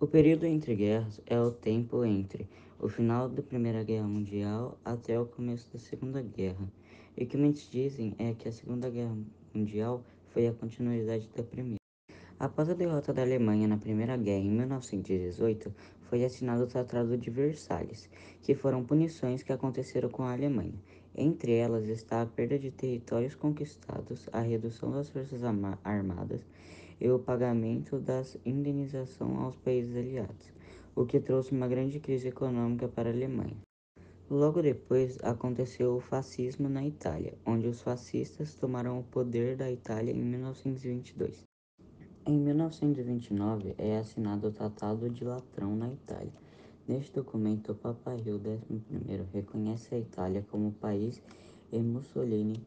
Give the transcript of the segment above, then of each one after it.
O período entre guerras é o tempo entre o final da Primeira Guerra Mundial até o começo da Segunda Guerra. E o que muitos dizem é que a Segunda Guerra Mundial foi a continuidade da Primeira. Após a derrota da Alemanha na Primeira Guerra em 1918, foi assinado o Tratado de Versalhes, que foram punições que aconteceram com a Alemanha. Entre elas está a perda de territórios conquistados, a redução das forças armadas e o pagamento da indenização aos países aliados, o que trouxe uma grande crise econômica para a Alemanha. Logo depois aconteceu o fascismo na Itália, onde os fascistas tomaram o poder da Itália em 1922. Em 1929 é assinado o Tratado de Latrão na Itália. Neste documento, o Papa Rio XI reconhece a Itália como país e Mussolini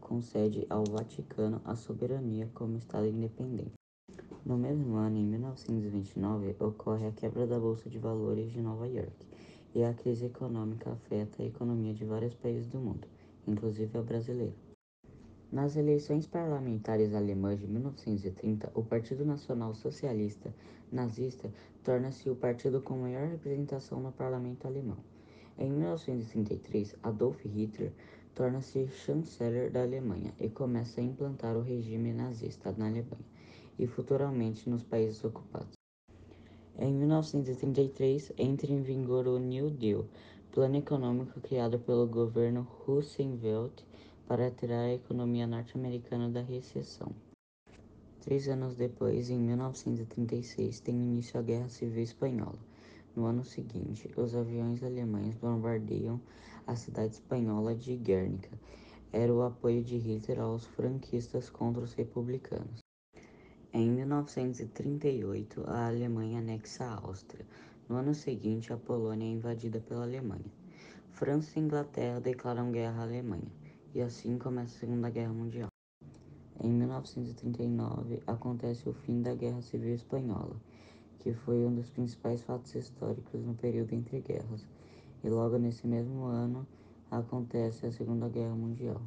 concede ao Vaticano a soberania como Estado independente. No mesmo ano, em 1929, ocorre a quebra da Bolsa de Valores de Nova York e a crise econômica afeta a economia de vários países do mundo, inclusive a brasileira. Nas eleições parlamentares alemãs de 1930, o Partido Nacional Socialista Nazista torna-se o partido com maior representação no parlamento alemão. Em 1933, Adolf Hitler torna-se chanceler da Alemanha e começa a implantar o regime nazista na Alemanha e futuramente nos países ocupados. Em 1933, entra em vigor o New Deal, plano econômico criado pelo governo Roosevelt para tirar a economia norte-americana da recessão. Três anos depois, em 1936, tem início a Guerra Civil Espanhola. No ano seguinte, os aviões alemães bombardeiam a cidade espanhola de Guernica. Era o apoio de Hitler aos franquistas contra os republicanos. Em 1938, a Alemanha anexa a Áustria. No ano seguinte, a Polônia é invadida pela Alemanha. França e Inglaterra declaram guerra à Alemanha, e assim começa a Segunda Guerra Mundial. Em 1939, acontece o fim da Guerra Civil Espanhola, que foi um dos principais fatos históricos no período entre guerras, e logo nesse mesmo ano acontece a Segunda Guerra Mundial.